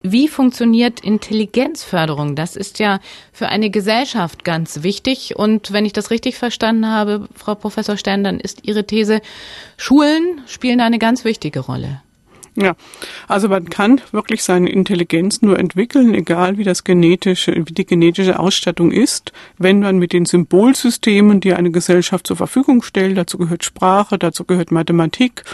Wie funktioniert Intelligenzförderung? Das ist ja für eine Gesellschaft ganz wichtig. Und wenn ich das richtig verstanden habe, Frau Professor Stern, dann ist Ihre These, Schulen spielen eine ganz wichtige Rolle. Ja, also man kann wirklich seine Intelligenz nur entwickeln, egal wie das genetische, wie die genetische Ausstattung ist, wenn man mit den Symbolsystemen, die eine Gesellschaft zur Verfügung stellt, dazu gehört Sprache, dazu gehört Mathematik,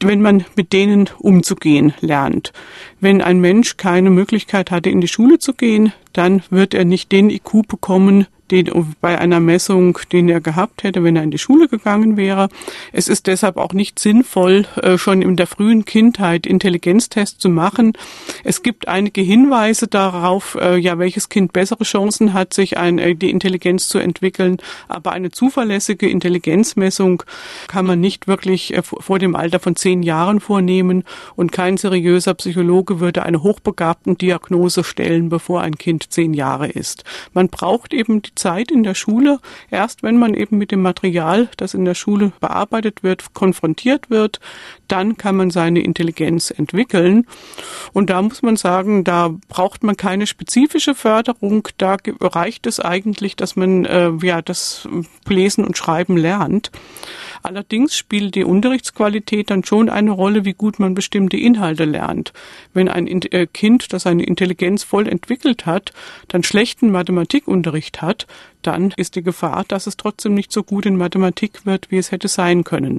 wenn man mit denen umzugehen lernt. Wenn ein Mensch keine Möglichkeit hatte, in die Schule zu gehen, dann wird er nicht den IQ bekommen, den bei einer Messung, den er gehabt hätte, wenn er in die Schule gegangen wäre. Es ist deshalb auch nicht sinnvoll, äh, schon in der frühen Kindheit Intelligenztests zu machen. Es gibt einige Hinweise darauf, äh, ja, welches Kind bessere Chancen hat, sich ein, äh, die Intelligenz zu entwickeln. Aber eine zuverlässige Intelligenzmessung kann man nicht wirklich vor dem Alter von zehn Jahren vornehmen und kein seriöser Psychologe würde eine hochbegabten Diagnose stellen, bevor ein Kind zehn Jahre ist. Man braucht eben die Zeit in der Schule. Erst wenn man eben mit dem Material, das in der Schule bearbeitet wird, konfrontiert wird, dann kann man seine Intelligenz entwickeln. Und da muss man sagen, da braucht man keine spezifische Förderung. Da reicht es eigentlich, dass man äh, ja das Lesen und Schreiben lernt. Allerdings spielt die Unterrichtsqualität dann schon eine Rolle, wie gut man bestimmte Inhalte lernt. Wenn ein äh, Kind, das seine Intelligenz voll entwickelt hat, dann schlechten Mathematikunterricht hat, dann ist die Gefahr, dass es trotzdem nicht so gut in Mathematik wird, wie es hätte sein können.